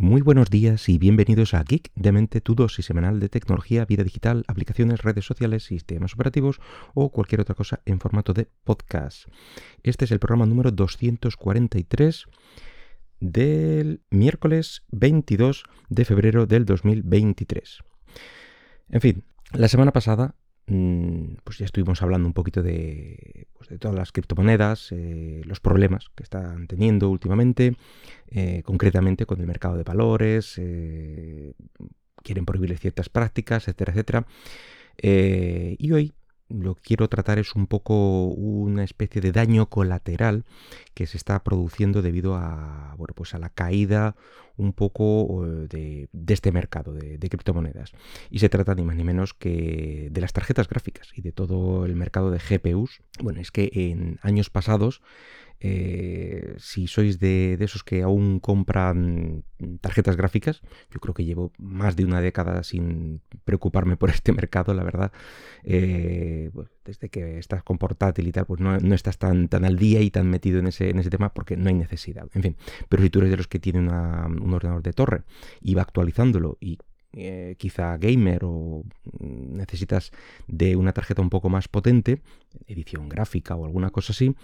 Muy buenos días y bienvenidos a Geek de Mente, tu dosis semanal de tecnología, vida digital, aplicaciones, redes sociales, sistemas operativos o cualquier otra cosa en formato de podcast. Este es el programa número 243 del miércoles 22 de febrero del 2023. En fin, la semana pasada pues ya estuvimos hablando un poquito de, pues todas las criptomonedas, eh, los problemas que están teniendo últimamente, eh, concretamente con el mercado de valores, eh, quieren prohibir ciertas prácticas, etcétera, etcétera. y hoy lo que quiero tratar es un poco una especie de daño colateral que se está produciendo debido a, bueno, pues a la caída un poco de, este mercado de, de, criptomonedas. Y se trata ni más ni menos que de las tarjetas gráficas y de todo el mercado de GPUs. Bueno, es que en años pasados eh, si sois de, esos que aún compran tarjetas gráficas, yo creo que llevo más de una década sin preocuparme por este mercado, la verdad. Eh, pues, desde que estás con portátil y tal, pues no, estás tan, tan al día y tan metido en ese, en ese tema porque no hay necesidad. En fin, pero si tú eres de los que tiene un ordenador de torre y va actualizándolo y eh, quizá gamer o necesitas de una tarjeta un poco más potente, edición gráfica o alguna cosa así,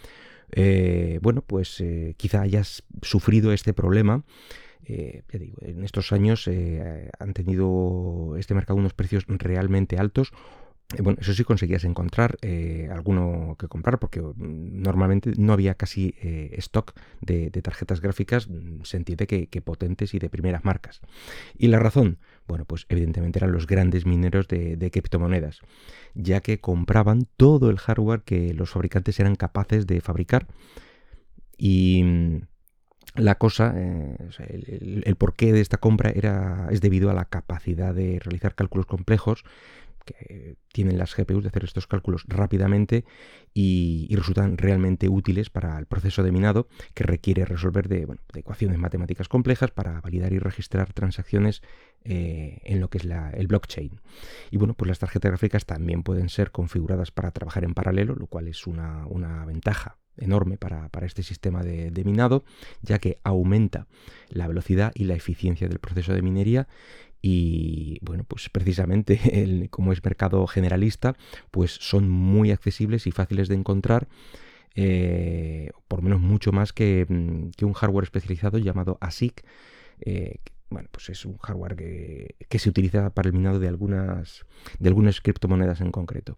eh, bueno, pues eh, quizá hayas sufrido este problema. Eh, en estos años han tenido este mercado unos precios realmente altos bueno, eso sí conseguías encontrar alguno que comprar porque mm, normalmente no había casi stock de, tarjetas gráficas, mm, se entiende que, potentes y de primeras marcas. ¿Y la razón? Bueno, pues evidentemente eran los grandes mineros de, criptomonedas, ya que compraban todo el hardware que los fabricantes eran capaces de fabricar y mm, la cosa, eh, el, porqué de esta compra era, es debido a la capacidad de realizar cálculos complejos que tienen las GPUs de hacer estos cálculos rápidamente y, resultan realmente útiles para el proceso de minado que requiere resolver de, ecuaciones matemáticas complejas para validar y registrar transacciones eh, en lo que es el blockchain. Y bueno, pues las tarjetas gráficas también pueden ser configuradas para trabajar en paralelo, lo cual es una, ventaja enorme para, este sistema de, de, minado, ya que aumenta la velocidad y la eficiencia del proceso de minería y bueno, pues precisamente como es mercado generalista, pues son muy accesibles y fáciles de encontrar. Eh, por menos mucho más que, mm, que, un hardware especializado llamado ASIC. Eh, bueno, pues es un hardware que, que, se utiliza para el minado de algunas, de algunas criptomonedas en concreto.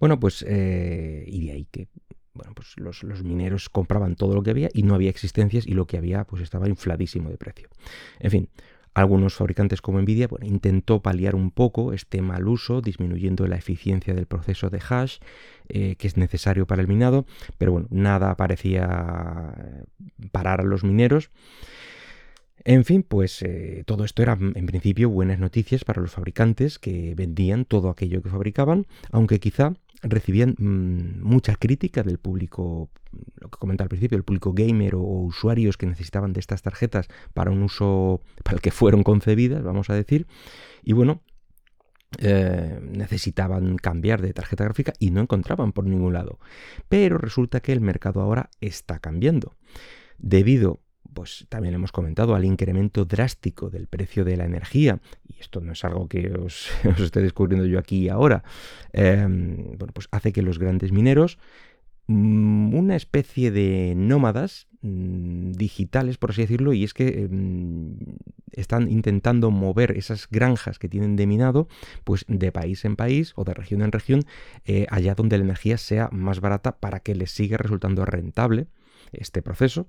Bueno, pues eh, y de ahí que bueno, pues los, los, mineros compraban todo lo que había y no había existencias y lo que había pues estaba infladísimo de precio. En fin, algunos fabricantes como Nvidia bueno, intentó paliar un poco este mal uso, disminuyendo la eficiencia del proceso de hash eh, que es necesario para el minado, pero bueno, nada parecía parar a los mineros. En fin, pues eh, todo esto era en principio buenas noticias para los fabricantes que vendían todo aquello que fabricaban, aunque quizá recibían mm, mucha crítica del público, que comentaba al principio, el público gamer o, usuarios que necesitaban de estas tarjetas para un uso para el que fueron concebidas, vamos a decir. Y bueno, eh, necesitaban cambiar de tarjeta gráfica y no encontraban por ningún lado. Pero resulta que el mercado ahora está cambiando. Debido pues también hemos comentado al incremento drástico del precio de la energía, y esto no es algo que os, esté descubriendo yo aquí y ahora, em, bueno, pues hace que los grandes mineros, una especie de nómadas mm, digitales, por así decirlo, y es que em, están intentando mover esas granjas que tienen de minado, pues de país en país o de región en región, eh, allá donde la energía sea más barata para que les siga resultando rentable este proceso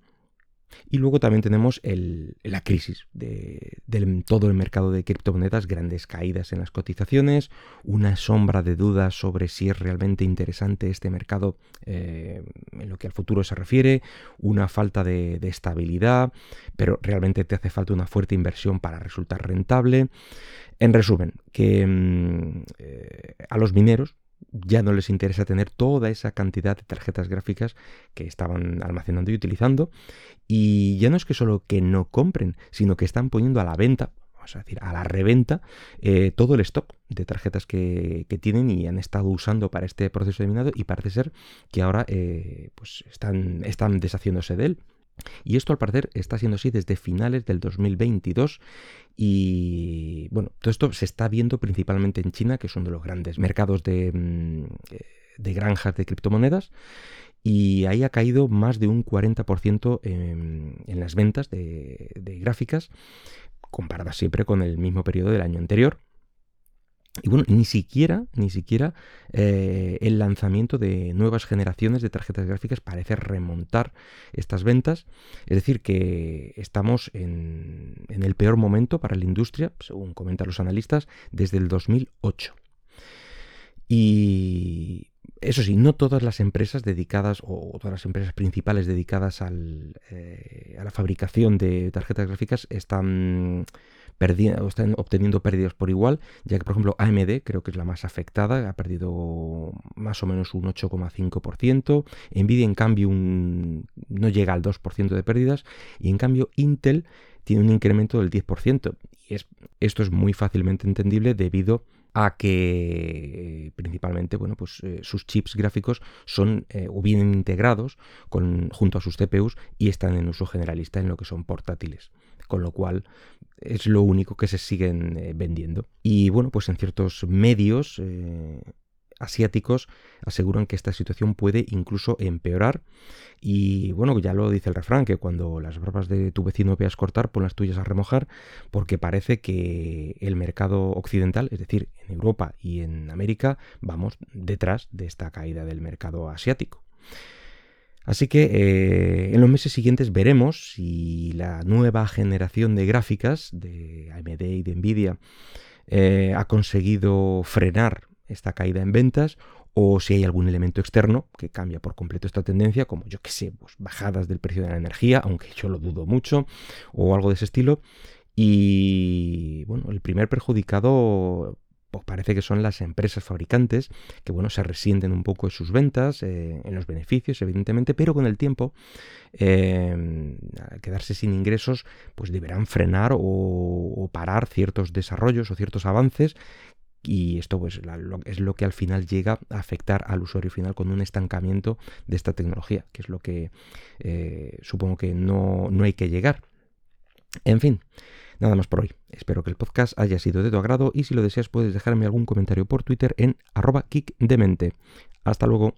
y luego también tenemos la crisis de, todo el mercado de criptomonedas, grandes caídas en las cotizaciones, una sombra de dudas sobre si es realmente interesante este mercado eh, en lo que al futuro se refiere, una falta de, estabilidad, pero realmente te hace falta una fuerte inversión para resultar rentable. En resumen, que mm, eh, a los mineros ya no les interesa tener toda esa cantidad de tarjetas gráficas que estaban almacenando y utilizando. Y ya no es que solo que no compren, sino que están poniendo a la venta, vamos a decir, a la reventa, eh, todo el stock de tarjetas que, tienen y han estado usando para este proceso de minado y parece ser que ahora eh, pues están, están deshaciéndose de él. Y esto al parecer está siendo así desde finales del 2022 y bueno, todo esto se está viendo principalmente en China, que es uno de los grandes mercados de, mm, de granjas de criptomonedas y ahí ha caído más de un 40% en, en, las ventas de, de, gráficas, comparadas siempre con el mismo periodo del año anterior. Y bueno, ni siquiera, ni siquiera eh, el lanzamiento de nuevas generaciones de tarjetas gráficas parece remontar estas ventas. Es decir, que estamos en, en el peor momento para la industria, según comentan los analistas, desde el 2008. Y eso sí, no todas las empresas dedicadas o todas las empresas principales dedicadas al, eh, a la fabricación de tarjetas gráficas están o están obteniendo pérdidas por igual, ya que por ejemplo AMD creo que es la más afectada, ha perdido más o menos un 8,5%, Nvidia en cambio no llega al 2% de pérdidas y en cambio Intel tiene un incremento del 10%. Y es, esto es muy fácilmente entendible debido a que principalmente bueno, pues, eh, sus chips gráficos son eh, o vienen integrados con, junto a sus CPUs y están en uso generalista en lo que son portátiles con lo cual es lo único que se siguen eh, vendiendo. Y bueno, pues en ciertos medios eh, asiáticos aseguran que esta situación puede incluso empeorar. Y bueno, ya lo dice el refrán, que cuando las barbas de tu vecino veas cortar, pon las tuyas a remojar, porque parece que el mercado occidental, es decir, en Europa y en América, vamos detrás de esta caída del mercado asiático. Así que eh, en los meses siguientes veremos si la nueva generación de gráficas de AMD y de Nvidia eh, ha conseguido frenar esta caída en ventas o si hay algún elemento externo que cambia por completo esta tendencia, como yo que sé, pues bajadas del precio de la energía, aunque yo lo dudo mucho, o algo de ese estilo. Y bueno, el primer perjudicado pues parece que son las empresas fabricantes que bueno, se resienten un poco en sus ventas, eh, en los beneficios, evidentemente, pero con el tiempo, eh, quedarse sin ingresos, pues deberán frenar o, parar ciertos desarrollos o ciertos avances y esto pues, es lo que al final llega a afectar al usuario final con un estancamiento de esta tecnología, que es lo que eh, supongo que no, no hay que llegar. En fin, Nada más por hoy. Espero que el podcast haya sido de tu agrado y si lo deseas puedes dejarme algún comentario por Twitter en arroba kickdemente. Hasta luego.